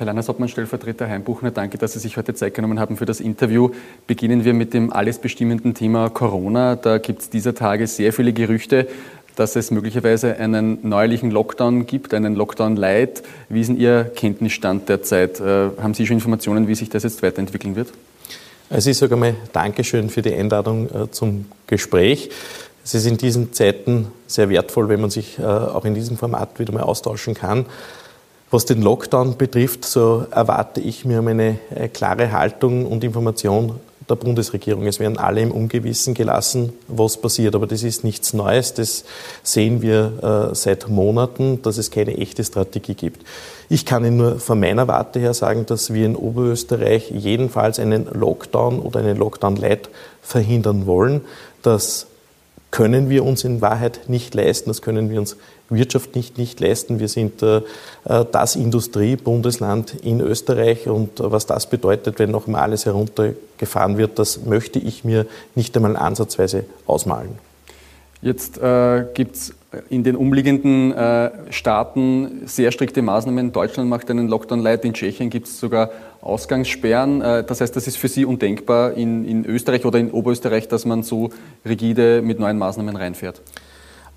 Herr Landeshauptmann, Stellvertreter Heimbuchner, danke, dass Sie sich heute Zeit genommen haben für das Interview. Beginnen wir mit dem alles bestimmenden Thema Corona. Da gibt es dieser Tage sehr viele Gerüchte, dass es möglicherweise einen neuerlichen Lockdown gibt, einen Lockdown Light. Wie ist denn Ihr Kenntnisstand derzeit? Äh, haben Sie schon Informationen, wie sich das jetzt weiterentwickeln wird? Also ich sage einmal Dankeschön für die Einladung äh, zum Gespräch. Es ist in diesen Zeiten sehr wertvoll, wenn man sich äh, auch in diesem Format wieder mal austauschen kann. Was den Lockdown betrifft, so erwarte ich mir eine äh, klare Haltung und Information der Bundesregierung. Es werden alle im Ungewissen gelassen, was passiert. Aber das ist nichts Neues. Das sehen wir äh, seit Monaten, dass es keine echte Strategie gibt. Ich kann Ihnen nur von meiner Warte her sagen, dass wir in Oberösterreich jedenfalls einen Lockdown oder einen Lockdown-Light verhindern wollen. Das können wir uns in Wahrheit nicht leisten. Das können wir uns wirtschaftlich nicht leisten. Wir sind äh, das Industriebundesland in Österreich und was das bedeutet, wenn noch mal alles heruntergefahren wird, das möchte ich mir nicht einmal ansatzweise ausmalen. Jetzt äh, gibt es in den umliegenden äh, Staaten sehr strikte Maßnahmen. Deutschland macht einen Lockdown light, in Tschechien gibt es sogar Ausgangssperren. Äh, das heißt, das ist für Sie undenkbar in, in Österreich oder in Oberösterreich, dass man so rigide mit neuen Maßnahmen reinfährt.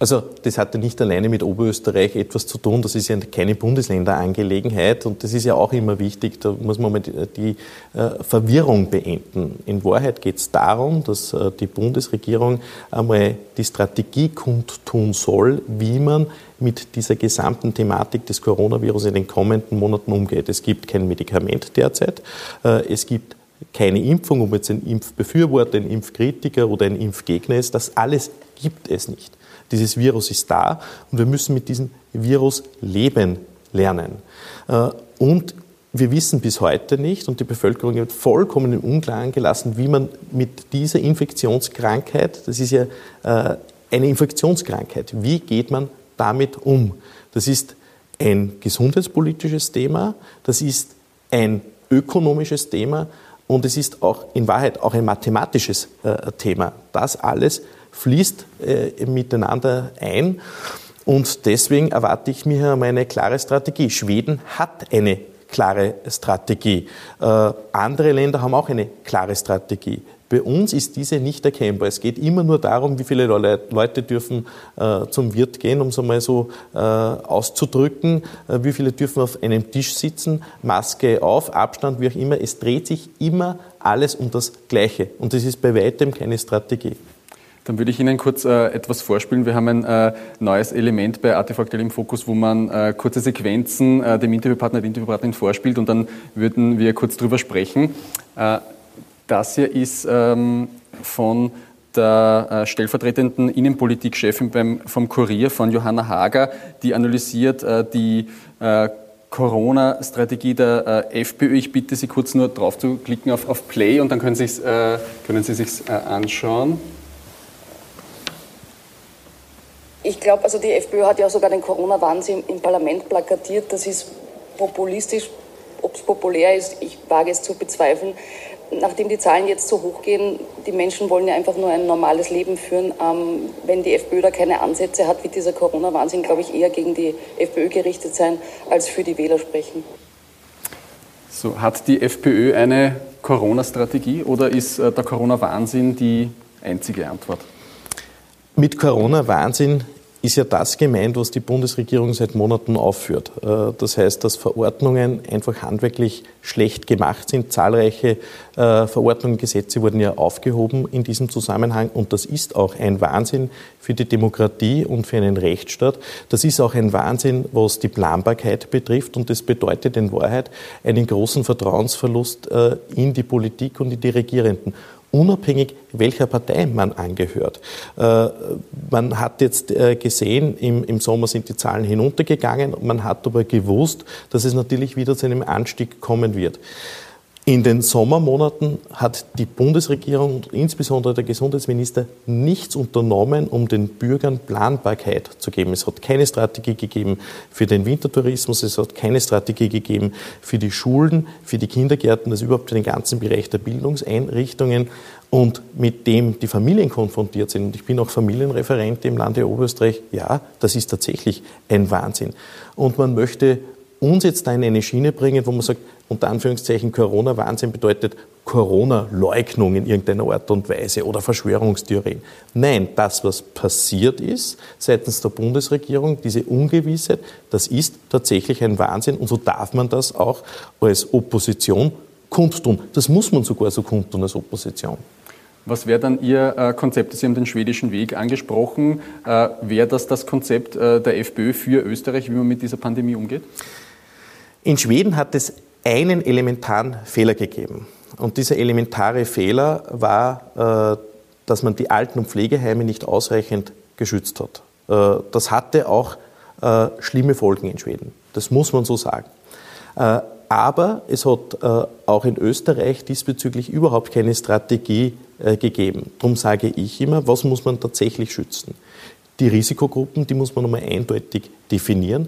Also das hatte nicht alleine mit Oberösterreich etwas zu tun, das ist ja keine Bundesländerangelegenheit und das ist ja auch immer wichtig, da muss man mal die, die äh, Verwirrung beenden. In Wahrheit geht es darum, dass äh, die Bundesregierung einmal die Strategie kundtun soll, wie man mit dieser gesamten Thematik des Coronavirus in den kommenden Monaten umgeht. Es gibt kein Medikament derzeit, äh, es gibt keine Impfung, ob jetzt ein Impfbefürworter, ein Impfkritiker oder ein Impfgegner ist, das alles gibt es nicht. Dieses Virus ist da und wir müssen mit diesem Virus leben lernen. Äh, und wir wissen bis heute nicht und die Bevölkerung wird vollkommen im Unklaren gelassen, wie man mit dieser Infektionskrankheit, das ist ja äh, eine Infektionskrankheit, wie geht man damit um? Das ist ein gesundheitspolitisches Thema, das ist ein ökonomisches Thema und es ist auch in Wahrheit auch ein mathematisches äh, Thema. Das alles fließt äh, miteinander ein. Und deswegen erwarte ich mir eine klare Strategie. Schweden hat eine klare Strategie. Äh, andere Länder haben auch eine klare Strategie. Bei uns ist diese nicht erkennbar. Es geht immer nur darum, wie viele Leute dürfen äh, zum Wirt gehen, um es einmal so äh, auszudrücken. Äh, wie viele dürfen auf einem Tisch sitzen, Maske auf, Abstand, wie auch immer. Es dreht sich immer alles um das Gleiche. Und das ist bei weitem keine Strategie. Dann würde ich Ihnen kurz äh, etwas vorspielen. Wir haben ein äh, neues Element bei ATV aktuell im Fokus, wo man äh, kurze Sequenzen äh, dem Interviewpartner, der Interviewpartnerin vorspielt und dann würden wir kurz drüber sprechen. Äh, das hier ist ähm, von der äh, stellvertretenden Innenpolitikchefin beim, vom Kurier, von Johanna Hager, die analysiert die Corona-Strategie der FPÖ. Ich bitte Sie kurz nur drauf zu klicken auf, auf Play und dann können Sie es können Sie sich anschauen. Ich glaube, also die FPÖ hat ja sogar den Corona-Wahnsinn im Parlament plakatiert. Das ist populistisch. Ob es populär ist, ich wage es zu bezweifeln. Nachdem die Zahlen jetzt so hoch gehen, die Menschen wollen ja einfach nur ein normales Leben führen. Ähm, wenn die FPÖ da keine Ansätze hat, wird dieser Corona-Wahnsinn, glaube ich, eher gegen die FPÖ gerichtet sein, als für die Wähler sprechen. So, hat die FPÖ eine Corona-Strategie oder ist äh, der Corona-Wahnsinn die einzige Antwort? Mit Corona-Wahnsinn ist ja das gemeint, was die Bundesregierung seit Monaten aufführt. Äh, das heißt, dass Verordnungen einfach handwerklich schlecht gemacht sind. Zahlreiche äh, Verordnungen, Gesetze wurden ja aufgehoben in diesem Zusammenhang und das ist auch ein Wahnsinn für die Demokratie und für einen Rechtsstaat. Das ist auch ein Wahnsinn, was die Planbarkeit betrifft und das bedeutet in Wahrheit einen großen Vertrauensverlust äh, in die Politik und in die Regierenden unabhängig welcher Partei man angehört. Äh, man hat jetzt äh, gesehen, im, Sommer sind die Zahlen hinuntergegangen, man hat aber gewusst, dass es natürlich wieder zu einem Anstieg kommen wird. In den Sommermonaten hat die Bundesregierung und insbesondere der Gesundheitsminister nichts unternommen, um den Bürgern Planbarkeit zu geben. Es hat keine Strategie gegeben für den Wintertourismus, es hat keine Strategie gegeben für die Schulen, für die Kindergärten, also überhaupt für den ganzen Bereich der Bildungseinrichtungen und mit dem die Familien konfrontiert sind. Und ich bin auch Familienreferent im Lande Oberösterreich. Ja, das ist tatsächlich ein Wahnsinn. Und man möchte uns jetzt da in eine Schiene bringen, wo man sagt, unter Anführungszeichen Corona-Wahnsinn bedeutet Corona-Leugnung in irgendeiner Art und Weise oder Verschwörungstheorien. Nein, das, was passiert ist seitens der Bundesregierung, diese Ungewissheit, das ist tatsächlich ein Wahnsinn und so darf man das auch als Opposition kundtun. Das muss man sogar so kundtun als Opposition. Was wäre dann Ihr äh, Konzept? Sie haben den schwedischen Weg angesprochen. Äh, wäre das das Konzept äh, der FPÖ für Österreich, wie man mit dieser Pandemie umgeht? In Schweden hat es einen elementaren Fehler gegeben. Und dieser elementare Fehler war, dass man die Alten- und Pflegeheime nicht ausreichend geschützt hat. Das hatte auch schlimme Folgen in Schweden. Das muss man so sagen. Aber es hat auch in Österreich diesbezüglich überhaupt keine Strategie äh, gegeben. Darum sage ich immer, was muss man tatsächlich schützen? Die Risikogruppen, die muss man nochmal eindeutig definieren.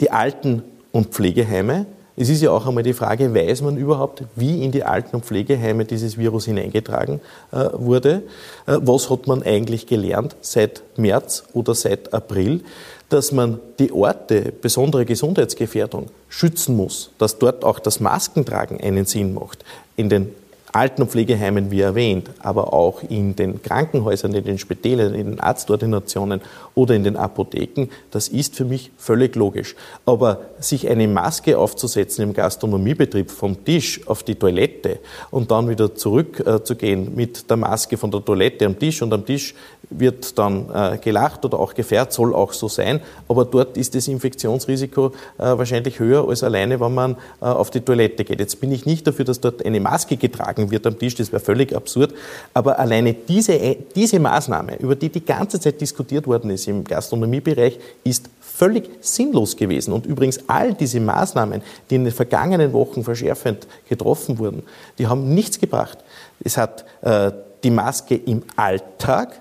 Die Alten- und Pflegeheime. Es ist ja auch einmal die Frage, weiß man überhaupt, wie in die Alten- und Pflegeheime dieses Virus hineingetragen äh, wurde? Äh, was hat man eigentlich gelernt seit März oder seit April? Dass man die Orte besonderer Gesundheitsgefährdung schützen muss, dass dort auch das Maskentragen einen Sinn macht. In den Alten- und Pflegeheimen, wie erwähnt, aber auch in den Krankenhäusern, in den Spitälern, in den Arztordinationen oder in den Apotheken, das ist für mich völlig logisch. Aber sich eine Maske aufzusetzen im Gastronomiebetrieb vom Tisch auf die Toilette und dann wieder zurückzugehen äh, mit der Maske von der Toilette am Tisch und am Tisch wird dann äh, gelacht oder auch gefährt, soll auch so sein. Aber dort ist das Infektionsrisiko äh, wahrscheinlich höher als alleine, wenn man äh, auf die Toilette geht. Jetzt bin ich nicht dafür, dass dort eine Maske getragen wird am Tisch, das wäre völlig absurd. Aber alleine diese, äh, diese Maßnahme, über die die ganze Zeit diskutiert worden ist im Gastronomiebereich, ist völlig sinnlos gewesen. Und übrigens all diese Maßnahmen, die in den vergangenen Wochen verschärfend getroffen wurden, die haben nichts gebracht. Es hat äh, die Maske im Alltag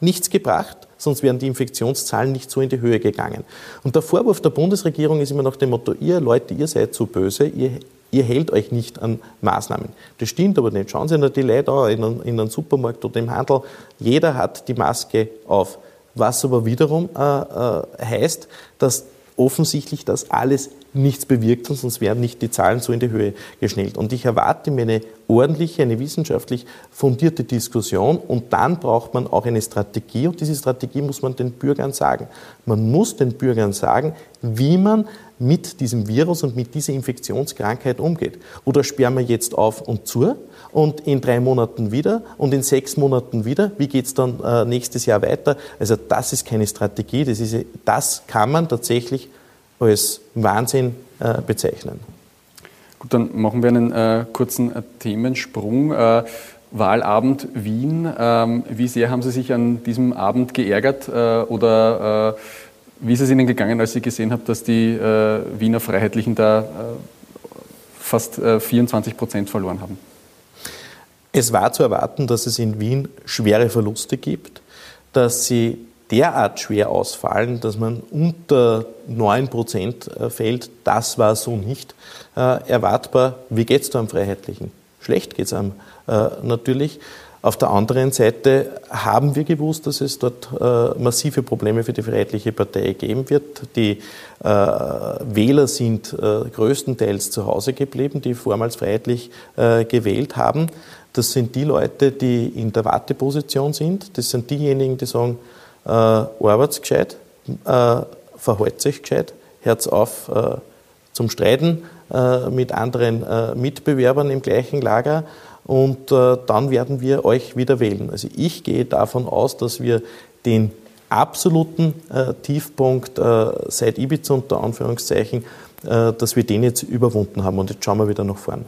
nichts gebracht, sonst wären die Infektionszahlen nicht so in die Höhe gegangen. Und der Vorwurf der Bundesregierung ist immer nach dem Motto, ihr Leute, ihr seid zu böse, ihr, ihr hält euch nicht an Maßnahmen. Das stimmt aber nicht. Schauen Sie nur die Leute an, in einem, in einem Supermarkt oder im Handel, jeder hat die Maske auf. Was aber wiederum äh, äh, heißt, dass offensichtlich das alles nichts bewirkt, sonst wären nicht die Zahlen so in die Höhe geschnellt. Und ich erwarte mir eine ordentliche, eine wissenschaftlich fundierte Diskussion und dann braucht man auch eine Strategie und diese Strategie muss man den Bürgern sagen. Man muss den Bürgern sagen, wie man mit diesem Virus und mit dieser Infektionskrankheit umgeht. Oder sperren wir jetzt auf und zu und in drei Monaten wieder und in sechs Monaten wieder. Wie geht es dann äh, nächstes Jahr weiter? Also das ist keine Strategie, das, ist, das kann man tatsächlich als Wahnsinn äh, bezeichnen. Gut, dann machen wir einen äh, kurzen äh, Themensprung. Äh, Wahlabend Wien. Ähm, wie sehr haben Sie sich an diesem Abend geärgert äh, oder wie ist es Ihnen gegangen, als Sie gesehen haben, dass die Wiener Freiheitlichen da fast 24 Prozent verloren haben? Es war zu erwarten, dass es in Wien schwere Verluste gibt, dass sie derart schwer ausfallen, dass man unter 9 Prozent äh, fällt. Das war so nicht äh, erwartbar. Wie geht es da am Freiheitlichen? Schlecht geht es am äh, natürlich. Auf der anderen Seite haben wir gewusst, dass es dort äh, massive Probleme für die Freiheitliche Partei geben wird. Die äh, Wähler sind äh, größtenteils zu Hause geblieben, die vormals freiheitlich gewählt haben. Das sind die Leute, die in der Warteposition sind. Das sind diejenigen, die sagen, äh, arbeitet gescheit, äh, verhält sich gescheit, hört auf äh, zum Streiten äh, mit anderen äh, Mitbewerbern im gleichen Lager und äh, dann werden wir euch wieder wählen. Also ich gehe davon aus, dass wir den absoluten äh, Tiefpunkt äh, seit Ibiza unter Anführungszeichen, dass wir den jetzt überwunden haben und jetzt schauen wir wieder nach vorn.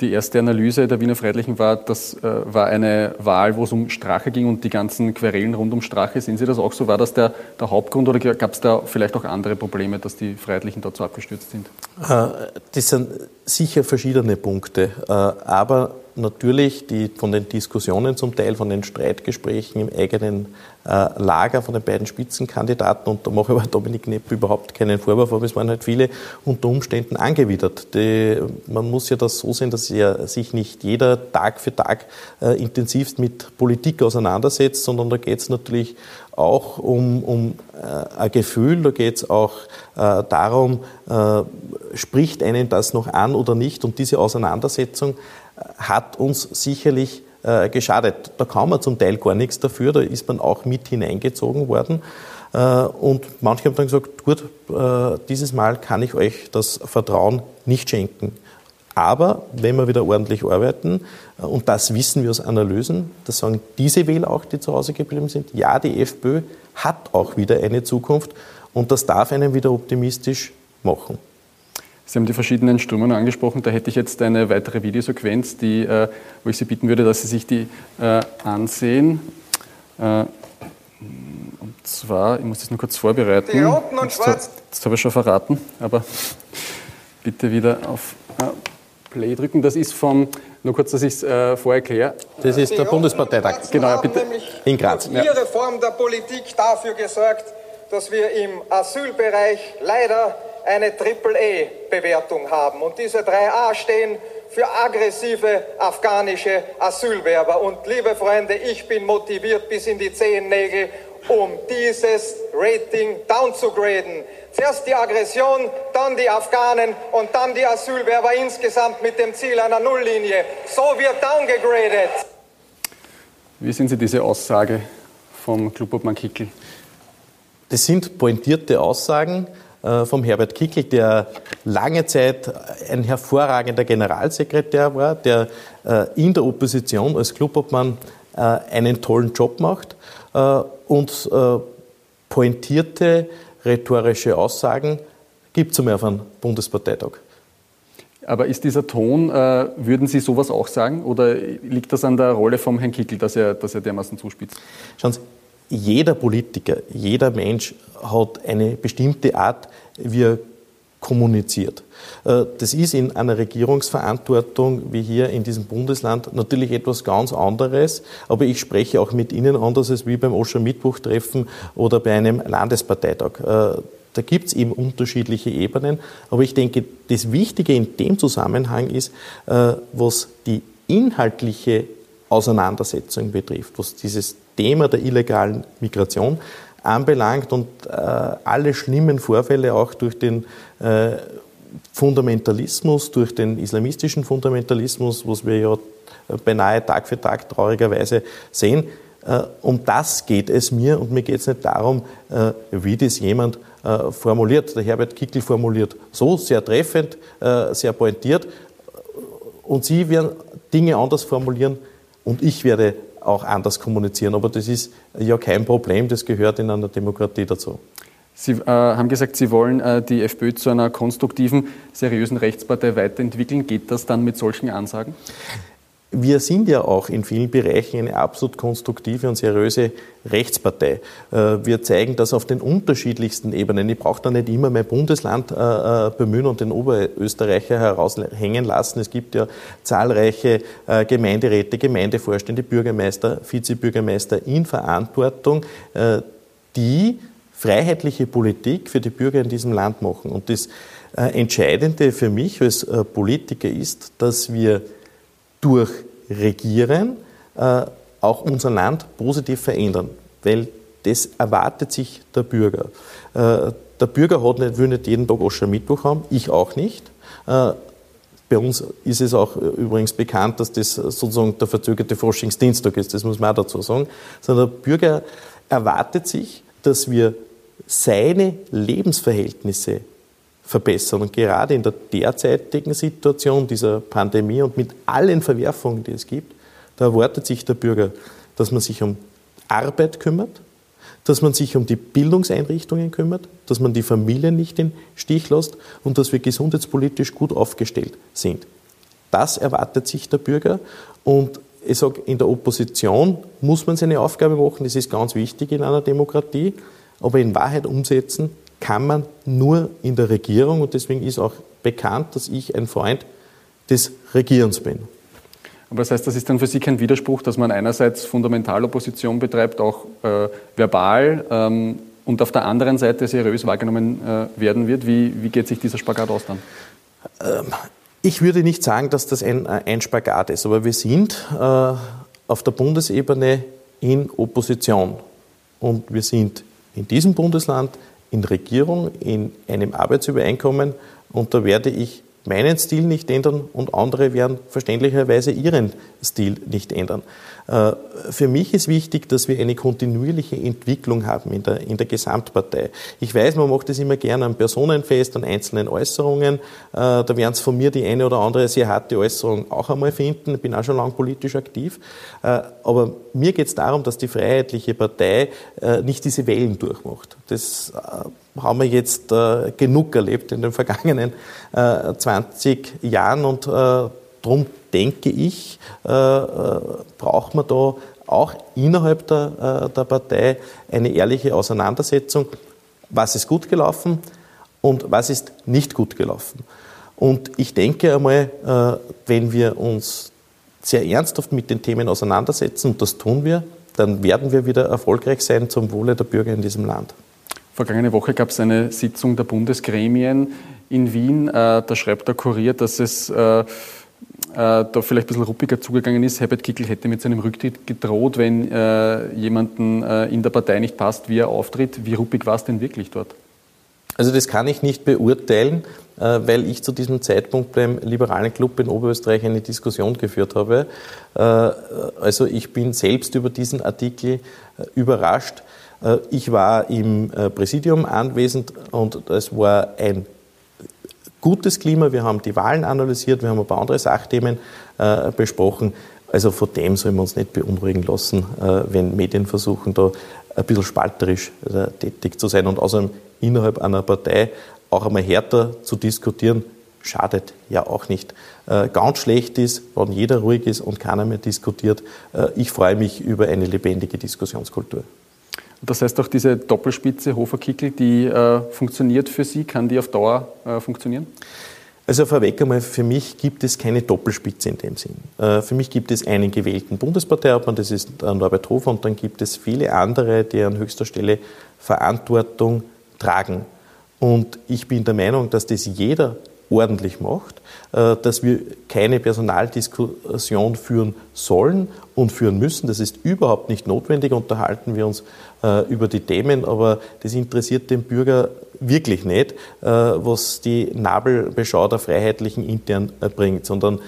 Die erste Analyse der Wiener Freiheitlichen war, das war eine Wahl, wo es um Strache ging und die ganzen Querelen rund um Strache. Sehen Sie das auch so? War das der, der Hauptgrund oder gab es da vielleicht auch andere Probleme, dass die Freiheitlichen so abgestürzt sind? Das sind sicher verschiedene Punkte. Aber natürlich die, von den Diskussionen zum Teil, von den Streitgesprächen im eigenen äh, Lager von den beiden Spitzenkandidaten, und da mache ich aber Dominik Nepp überhaupt keinen Vorwurf, aber es waren halt viele unter Umständen angewidert. Die, man muss ja das so sehen, dass ja sich nicht jeder Tag für Tag äh, intensivst mit Politik auseinandersetzt, sondern da geht es natürlich auch um, um äh, ein Gefühl, da geht es auch äh, darum, äh, spricht einen das noch an oder nicht. Und diese Auseinandersetzung hat uns sicherlich äh, geschadet. Da kann man zum Teil gar nichts dafür, da ist man auch mit hineingezogen worden. Äh, und manche haben dann gesagt, gut, dieses Mal kann ich euch das Vertrauen nicht schenken. Aber wenn wir wieder ordentlich arbeiten, und das wissen wir aus Analysen, das sagen diese Wähler auch, die zu Hause geblieben sind, ja, die FPÖ hat auch wieder eine Zukunft und das darf einen wieder optimistisch machen. Sie haben die verschiedenen Strömungen angesprochen. Da hätte ich jetzt eine weitere Videosequenz, die, äh, wo ich Sie bitten würde, dass Sie sich die äh, ansehen. Äh, und zwar, ich muss das nur kurz vorbereiten. Die Roten und jetzt, Schwarz. Jetzt habe ich schon verraten, aber bitte wieder auf Play drücken. Das ist vom, nur kurz, dass ich es äh, vorher erkläre. Das ist der Bundesparteitag. Genau, bitte. In Graz. Ja. Ihre Form der Politik dafür gesorgt, dass wir im Asylbereich leider eine Triple-E-Bewertung haben. Und diese drei A stehen für aggressive afghanische Asylwerber. Und liebe Freunde, ich bin motiviert bis in die Zehennägel, um dieses Rating downzugraden. Zuerst die Aggression, dann die Afghanen und dann die Asylwerber insgesamt mit dem Ziel einer Nulllinie. So wird downgegradet. Wie sehen Sie diese Aussage vom Klubobmann Kickel? Das sind pointierte Aussagen vom Herbert Kickel, der lange Zeit ein hervorragender Generalsekretär war, der äh, in der Opposition als Klubobmann äh, einen tollen Job macht und pointierte rhetorische Aussagen gibt es einmal auf einem Bundesparteitag. Aber ist dieser Ton, äh, würden Sie sowas auch sagen? Oder liegt das an der Rolle vom Herrn Kickel, dass er, dass er dermaßen zuspitzt? Schauen Sie, jeder Politiker, jeder Mensch hat eine bestimmte Art, wie er kommuniziert. Äh, das ist in einer Regierungsverantwortung wie hier in diesem Bundesland natürlich etwas ganz anderes, aber ich spreche auch mit Ihnen anders als wie beim Oscher-Mittwoch-Treffen oder bei einem Landesparteitag. Äh, da gibt es eben unterschiedliche Ebenen, aber ich denke, das Wichtige in dem Zusammenhang ist, äh, was die inhaltliche Auseinandersetzung betrifft, was dieses Thema der illegalen Migration anbelangt und äh, alle schlimmen Vorfälle auch durch den äh, Fundamentalismus, durch den islamistischen Fundamentalismus, was wir ja beinahe Tag für Tag traurigerweise sehen. Äh, um das geht es mir und mir geht es nicht darum, äh, wie das jemand äh, formuliert. Der Herbert Kickel formuliert so, sehr treffend, äh, sehr pointiert und Sie werden Dinge anders formulieren und ich werde auch anders kommunizieren. Aber das ist ja kein Problem, das gehört in einer Demokratie dazu. Sie äh, haben gesagt, Sie wollen äh, die FPÖ zu einer konstruktiven, seriösen Rechtspartei weiterentwickeln. Geht das dann mit solchen Ansagen? Wir sind ja auch in vielen Bereichen eine absolut konstruktive und seriöse Rechtspartei. Äh, wir zeigen das auf den unterschiedlichsten Ebenen. Ich brauche da nicht immer mein Bundesland äh, äh, bemühen und den Oberösterreicher heraushängen lassen. Es gibt ja zahlreiche Gemeinderäte, Gemeindevorstände, Bürgermeister, Vizebürgermeister in Verantwortung, die freiheitliche Politik für die Bürger in diesem Land machen. Und das Entscheidende für mich als Politiker ist, dass wir durch Regieren äh, auch unser Land positiv verändern, weil das erwartet sich der Bürger. Äh, der Bürger hat nicht, will nicht jeden Tag Oschermittwoch haben, ich auch nicht. Äh, bei uns ist es auch übrigens bekannt, dass das sozusagen der verzögerte Forschungsdienstag ist, das muss man auch dazu sagen. Sondern der Bürger erwartet sich, dass wir seine Lebensverhältnisse verbessern. Und gerade in der derzeitigen Situation dieser Pandemie und mit allen Verwerfungen, die es gibt, da erwartet sich der Bürger, dass man sich um Arbeit kümmert, dass man sich um die Bildungseinrichtungen kümmert, dass man die Familien nicht in Stich lässt und dass wir gesundheitspolitisch gut aufgestellt sind. Das erwartet sich der Bürger und ich sage, in der Opposition muss man seine Aufgabe machen, das ist ganz wichtig in einer Demokratie, aber in Wahrheit umsetzen kann man nur in der Regierung und deswegen ist auch bekannt, dass ich ein Freund des Regierens bin. Aber das heißt, das ist dann für Sie kein Widerspruch, dass man einerseits Fundamentalopposition betreibt, auch äh, verbal, ähm, und auf der anderen Seite seriös wahrgenommen äh, werden wird. Wie, wie geht sich dieser Spagat aus dann? Ähm, ich würde nicht sagen, dass das ein, äh, ein Spagat ist, aber wir sind äh, auf der Bundesebene in Opposition und wir sind in diesem Bundesland in Regierung, in einem Arbeitsübereinkommen und da werde ich meinen Stil nicht ändern und andere werden verständlicherweise ihren Stil nicht ändern. Äh, für mich ist wichtig, dass wir eine kontinuierliche Entwicklung haben in der, in der Gesamtpartei. Ich weiß, man macht das immer gerne am Personenfest, an einzelnen Äußerungen. Äh, da werden es von mir die eine oder andere sehr harte Äußerung auch einmal finden. Ich bin auch schon lange politisch aktiv. Äh, aber mir geht es darum, dass die Freiheitliche Partei nicht diese Wellen durchmacht. Das haben wir jetzt genug erlebt in den vergangenen 20 Jahren und darum denke ich, äh, äh, braucht man da auch innerhalb der, äh, der Partei eine ehrliche Auseinandersetzung. Was ist gut gelaufen und was ist nicht gut gelaufen? Und ich denke einmal, wenn wir uns sehr ernsthaft mit den Themen auseinandersetzen, und das tun wir, dann werden wir wieder erfolgreich sein zum Wohle der Bürger in diesem Land. Vergangene Woche gab es eine Sitzung der Bundesgremien in Wien. Da schreibt der Kurier, dass es da vielleicht ein bisschen ruppiger zugegangen ist. Herbert Kickel hätte mit seinem Rücktritt gedroht, wenn äh, jemanden äh, in der Partei nicht passt, wie er auftritt. Wie ruppig war es denn wirklich dort? Also das kann ich nicht beurteilen, äh, weil ich zu diesem Zeitpunkt beim Liberalen Club in Oberösterreich eine Diskussion geführt habe. Äh, also ich bin selbst über diesen Artikel äh, überrascht. Ich war im Präsidium anwesend und es war ein gutes Klima. Wir haben die Wahlen analysiert, wir haben ein paar andere Sachthemen äh, besprochen. Also vor dem sollen wir uns nicht beunruhigen lassen, äh, wenn Medien versuchen, da ein bisschen spalterisch äh, tätig zu sein und außerdem innerhalb einer Partei auch einmal härter zu diskutieren, schadet ja auch nicht. Äh, ganz schlecht ist, wenn jeder ruhig ist und keiner mehr diskutiert. Äh, ich freue mich über eine lebendige Diskussionskultur. Das heißt auch diese Doppelspitze Hofer-Kickel, die äh, funktioniert für Sie, kann die auf Dauer äh, funktionieren? Also vorweg einmal, für mich gibt es keine Doppelspitze in dem Sinn. Äh, für mich gibt es einen gewählten Bundesparteiobmann, das ist äh, Norbert Hofer, und dann gibt es viele andere, die an höchster Stelle Verantwortung tragen. Und ich bin der Meinung, dass das jeder ordentlich macht, äh, dass wir keine Personaldiskussion führen sollen und führen müssen. Das ist überhaupt nicht notwendig. Unterhalten wir uns äh, über die Themen, aber das interessiert den Bürger wirklich nicht, äh, was die Nabelbeschau der Freiheitlichen intern bringt, sondern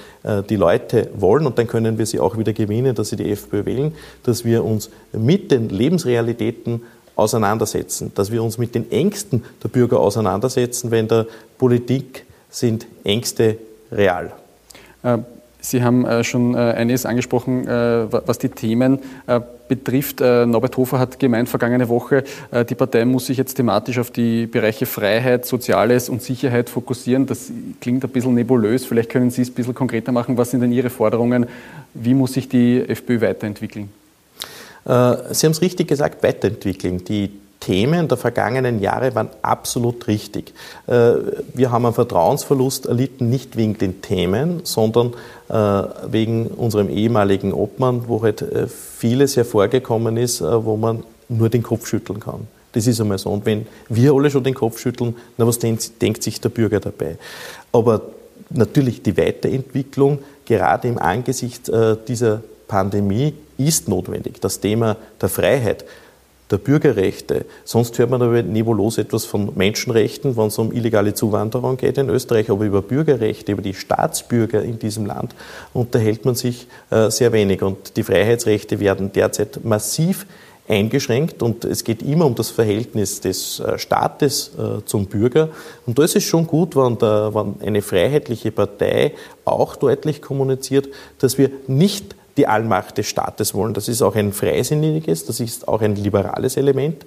die Leute wollen, und dann können wir sie auch wieder gewinnen, dass sie die FPÖ wählen, dass wir uns mit den Lebensrealitäten auseinandersetzen, dass wir uns mit den Ängsten der Bürger auseinandersetzen, wenn der Politik sind Ängste real. Äh, Sie haben äh, schon äh, einiges angesprochen, was die Themen betrifft. Norbert Hofer hat gemeint vergangene Woche, die Partei muss sich jetzt thematisch auf die Bereiche Freiheit, Soziales und Sicherheit fokussieren. Das klingt ein bisschen nebulös. Vielleicht können Sie es ein bisschen konkreter machen. Was sind denn Ihre Forderungen? Wie muss sich die FPÖ weiterentwickeln? Sie haben es richtig gesagt, weiterentwickeln. Die Themen der vergangenen Jahre waren absolut richtig. Äh, wir haben einen Vertrauensverlust erlitten, nicht wegen den Themen, sondern äh, wegen unserem ehemaligen Obmann, wo halt äh, vieles hervorgekommen ist, wo man nur den Kopf schütteln kann. Das ist einmal so. Und wenn wir alle schon den Kopf schütteln, na was denkt, denkt sich der Bürger dabei? Aber natürlich die Weiterentwicklung, gerade im Angesicht dieser Pandemie, ist notwendig. Das Thema der Freiheit, der Bürgerrechte. Sonst hört man aber nebulos etwas von Menschenrechten, wenn es um illegale Zuwanderung geht in Österreich, aber über Bürgerrechte, über die Staatsbürger in diesem Land unterhält man sich äh, sehr wenig. Und die Freiheitsrechte werden derzeit massiv eingeschränkt und es geht immer um das Verhältnis des äh, Staates äh, zum Bürger. Und da ist es schon gut, wenn, wenn eine freiheitliche Partei auch deutlich kommuniziert, dass wir nicht die Allmacht des Staates wollen. Das ist auch ein freisinniges, das ist auch ein liberales Element.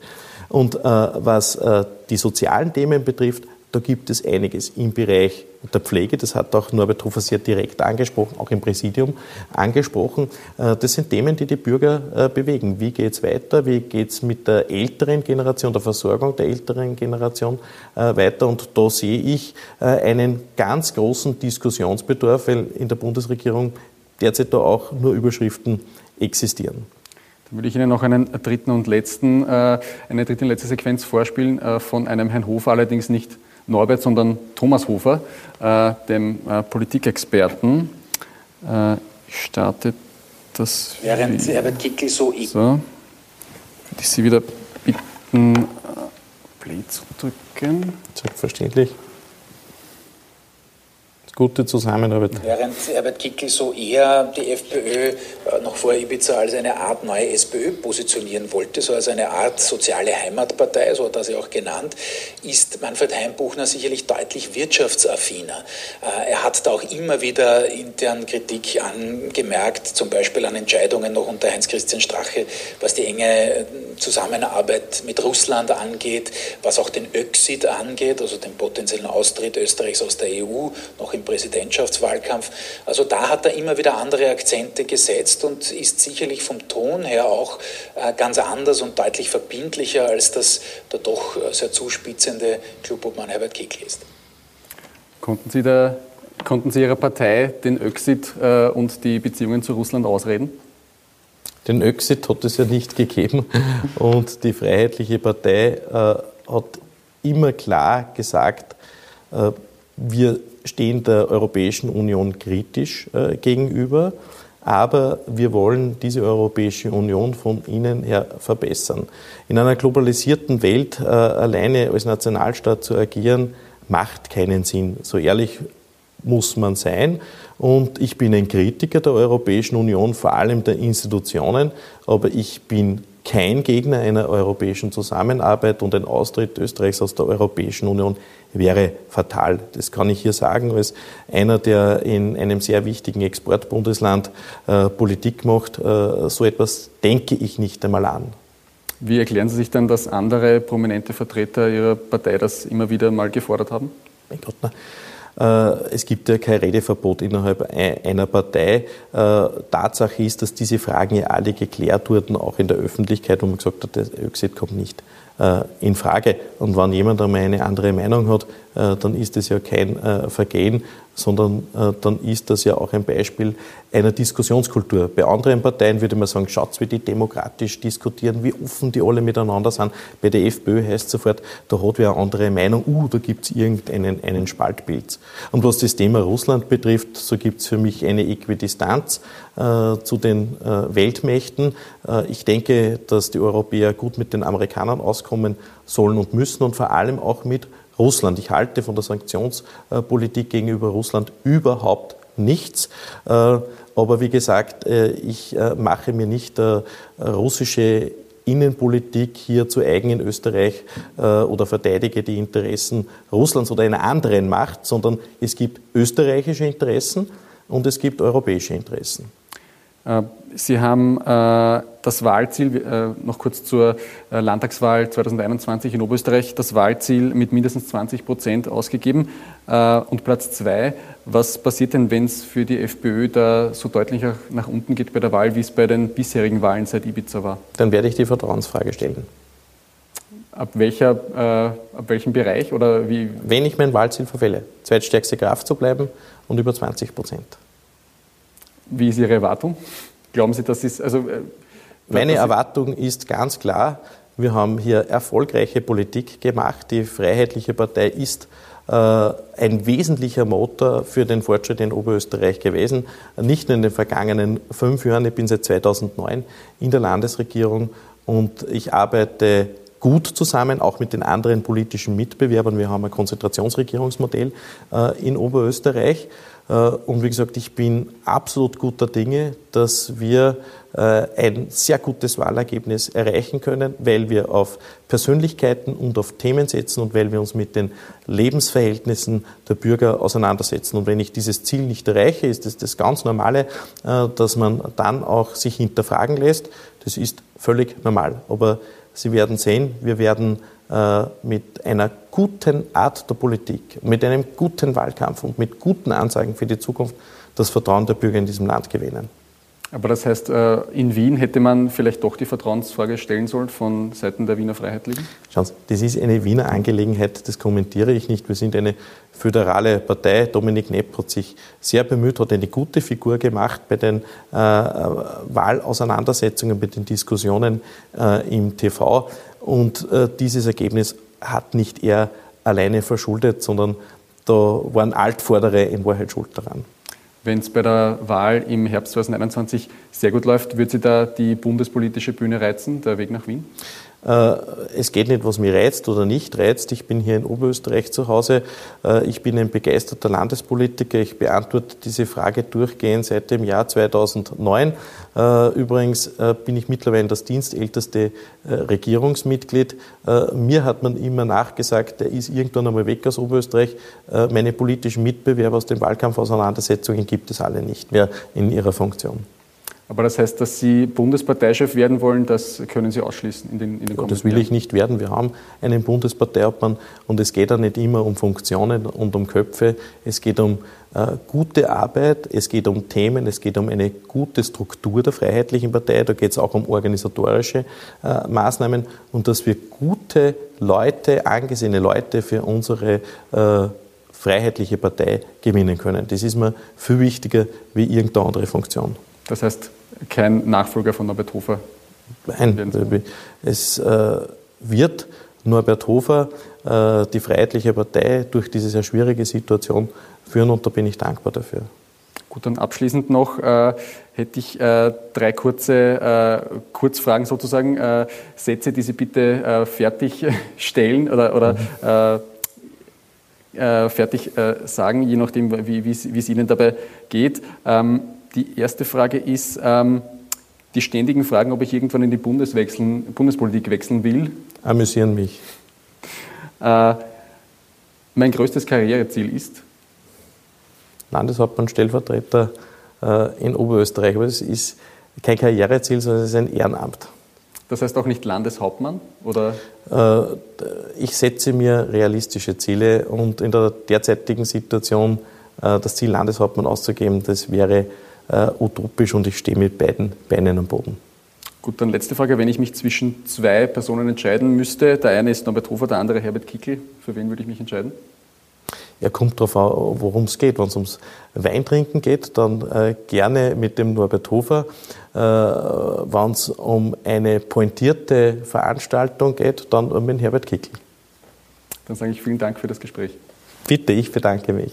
Und äh, was äh, die sozialen Themen betrifft, da gibt es einiges im Bereich der Pflege. Das hat auch Norbert Hofer sehr direkt angesprochen, auch im Präsidium angesprochen. Äh, das sind Themen, die die Bürger äh, bewegen. Wie geht es weiter? Wie geht es mit der älteren Generation, der Versorgung der älteren Generation äh, weiter? Und da sehe ich einen ganz großen Diskussionsbedarf, weil in der Bundesregierung derzeit da auch nur Überschriften existieren. Dann würde ich Ihnen noch einen dritten und letzten, äh, eine dritte und letzte Sequenz vorspielen äh, von einem Herrn Hofer, allerdings nicht Norbert, sondern Thomas Hofer, äh, dem Politikexperten. Ich starte das. Während Herbert Kickel so. So, ich Sie wieder bitten, Play zu drücken. Selbstverständlich gute Zusammenarbeit. Während Herbert Kickl so eher die FPÖ äh, noch vor Ibiza als eine Art neue SPÖ positionieren wollte, so als eine Art soziale Heimatpartei, so hat er sie auch genannt, ist Manfred Heimbuchner sicherlich deutlich wirtschaftsaffiner. Äh, er hat da auch immer wieder intern Kritik angemerkt, zum Beispiel an Entscheidungen noch unter Heinz-Christian Strache, was die enge äh, Zusammenarbeit mit Russland angeht, was auch den Öxid angeht, also den potenziellen Austritt Österreichs aus der EU, noch im Präsidentschaftswahlkampf. Also da hat er immer wieder andere Akzente gesetzt und ist sicherlich vom Ton her auch äh, ganz anders und deutlich verbindlicher, als das der doch äh, sehr zuspitzende Clubobmann Herbert Kickl ist. Konnten Sie, da, konnten Sie Ihrer Partei den Öxit äh, und die Beziehungen zu Russland ausreden? Den Öxit hat es ja nicht gegeben und die Freiheitliche Partei äh, hat immer klar gesagt, äh, wir stehen der Europäischen Union kritisch äh, gegenüber, aber wir wollen diese Europäische Union von innen her verbessern. In einer globalisierten Welt äh, alleine als Nationalstaat zu agieren, macht keinen Sinn. So ehrlich muss man sein. Und ich bin ein Kritiker der Europäischen Union, vor allem der Institutionen, aber ich bin kein Gegner einer europäischen Zusammenarbeit und ein Austritt Österreichs aus der Europäischen Union wäre fatal. Das kann ich hier sagen als einer, der in einem sehr wichtigen Exportbundesland äh, Politik macht. Äh, so etwas denke ich nicht einmal an. Wie erklären Sie sich dann, dass andere prominente Vertreter Ihrer Partei das immer wieder mal gefordert haben? Mein Gott, na. Äh, es gibt ja kein Redeverbot innerhalb einer Partei. Äh, Tatsache ist, dass diese Fragen ja alle geklärt wurden, auch in der Öffentlichkeit, wo man gesagt hat, der Öxid kommt nicht äh, in Frage. Und wenn jemand einmal eine andere Meinung hat, dann ist es ja kein Vergehen, sondern dann ist das ja auch ein Beispiel einer Diskussionskultur. Bei anderen Parteien würde man sagen, schaut, wie die demokratisch diskutieren, wie offen die alle miteinander sind. Bei der FPÖ heißt sofort, da hat wer eine andere Meinung, uh, da gibt es irgendeinen einen Spaltpilz. Und was das Thema Russland betrifft, so gibt es für mich eine Äquidistanz äh, zu den äh, Weltmächten. Äh, ich denke, dass die Europäer gut mit den Amerikanern auskommen sollen und müssen und vor allem auch mit Russland. Ich halte von der Sanktionspolitik gegenüber Russland überhaupt nichts. Äh, aber wie gesagt, äh, ich äh, mache mir nicht russische Innenpolitik hier zu eigen in Österreich oder verteidige die Interessen Russlands oder einer anderen Macht, sondern es gibt österreichische Interessen und es gibt europäische Interessen. Sie haben das Wahlziel, äh, noch kurz zur Landtagswahl 2021 in Oberösterreich, das Wahlziel mit mindestens 20 Prozent ausgegeben. Und Platz zwei, was passiert denn, wenn es für die FPÖ da so deutlich nach unten geht bei der Wahl, wie es bei den bisherigen Wahlen seit Ibiza war? Dann werde ich die Vertrauensfrage stellen. Ab, welcher, äh, ab welchem Bereich oder wie? Wenn ich mein Wahlziel verfehle, zweitstärkste Kraft zu bleiben und über 20 Prozent. Wie ist Ihre Erwartung? Glauben Sie, das ist. Also, äh, Meine Erwartung ist ganz klar, wir haben hier erfolgreiche Politik gemacht. Die Freiheitliche Partei ist äh, ein wesentlicher Motor für den Fortschritt in Oberösterreich gewesen. Nicht nur in den vergangenen fünf Jahren, ich bin seit 2009 in der Landesregierung und ich arbeite gut zusammen, auch mit den anderen politischen Mitbewerbern. Wir haben ein Konzentrationsregierungsmodell äh, in Oberösterreich. Äh, und wie gesagt, ich bin absolut guter Dinge, dass wir äh, ein sehr gutes Wahlergebnis erreichen können, weil wir auf Persönlichkeiten und auf Themen setzen und weil wir uns mit den Lebensverhältnissen der Bürger auseinandersetzen. Und wenn ich dieses Ziel nicht erreiche, ist es das ganz Normale, äh, dass man dann auch sich hinterfragen lässt. Das ist völlig normal. Aber Sie werden sehen, wir werden mit einer guten Art der Politik, mit einem guten Wahlkampf und mit guten Ansagen für die Zukunft das Vertrauen der Bürger in diesem Land gewinnen. Aber das heißt, äh, in Wien hätte man vielleicht doch die Vertrauensfrage stellen sollen von Seiten der Wiener Freiheitlichen? Schauen Sie, das ist eine Wiener Angelegenheit, das kommentiere ich nicht. Wir sind eine föderale Partei. Dominik Nepp hat sich sehr bemüht, hat eine gute Figur gemacht bei den äh, Wahlauseinandersetzungen, bei den Diskussionen äh, im TV. Und äh, dieses Ergebnis hat nicht er alleine verschuldet, sondern da waren Altvordere in Wahrheit schuld daran. Wenn es bei der Wahl im Herbst 2021 sehr gut läuft, wird Sie da die bundespolitische Bühne reizen, der Weg nach Wien? Äh, es geht nicht, was mich reizt oder nicht reizt. Ich bin hier in Oberösterreich zu Hause. Äh, ich bin ein begeisterter Landespolitiker. Ich beantworte diese Frage durchgehend seit dem Jahr 2009. Äh, übrigens bin ich mittlerweile das dienstälteste Regierungsmitglied. Mir hat man immer nachgesagt, der ist irgendwann einmal weg aus Oberösterreich. Meine politischen Mitbewerber aus den Wahlkampfauseinandersetzungen gibt es alle nicht mehr in ihrer Funktion. Aber das heißt, dass Sie Bundesparteichef werden wollen, das können Sie ausschließen in den, in den Das will ich nicht werden. Wir haben einen Bundesparteiobmann und es geht ja nicht immer um Funktionen und um Köpfe. Es geht um äh, gute Arbeit, es geht um Themen, es geht um eine gute Struktur der Freiheitlichen Partei, da geht es auch um organisatorische äh, Maßnahmen und dass wir gute Leute, angesehene Leute für unsere äh, Freiheitliche Partei gewinnen können. Das ist mir viel wichtiger wie irgendeine andere Funktion. Das heißt, kein Nachfolger von Norbert Hofer? Nein, es äh, wird Norbert Hofer äh, die Freiheitliche Partei durch diese sehr schwierige Situation führen und da bin ich dankbar dafür. Gut, dann abschließend noch äh, hätte ich äh, drei kurze äh, Kurzfragen sozusagen, äh, Sätze, die Sie bitte fertigstellen oder, oder mhm. fertig sagen, je nachdem, wie es Ihnen dabei geht. Ähm, die erste Frage ist, ähm, die ständigen Fragen, ob ich irgendwann in die Bundespolitik wechseln will. Amüsieren mich. Äh, mein größtes Karriereziel ist? Landeshauptmann, Stellvertreter äh, in Oberösterreich. Aber es ist kein Karriereziel, sondern es ist ein Ehrenamt. Das heißt auch nicht Landeshauptmann? Oder? Äh, ich setze mir realistische Ziele und in der derzeitigen Situation äh, das Ziel Landeshauptmann auszugeben, das wäre äh, utopisch und ich stehe mit beiden Beinen am Boden. Gut, dann letzte Frage. Wenn ich mich zwischen zwei Personen entscheiden müsste, der eine ist Norbert Hofer, der andere Herbert Kickel, für wen würde ich mich entscheiden? Ja, kommt darauf an, worum es geht. Wenn es ums Weintrinken geht, dann äh, gerne mit dem Norbert Hofer. Äh, Wenn es um eine pointierte Veranstaltung geht, dann mit Herbert Kickel. Dann sage ich vielen Dank für das Gespräch. Bitte, ich bedanke mich.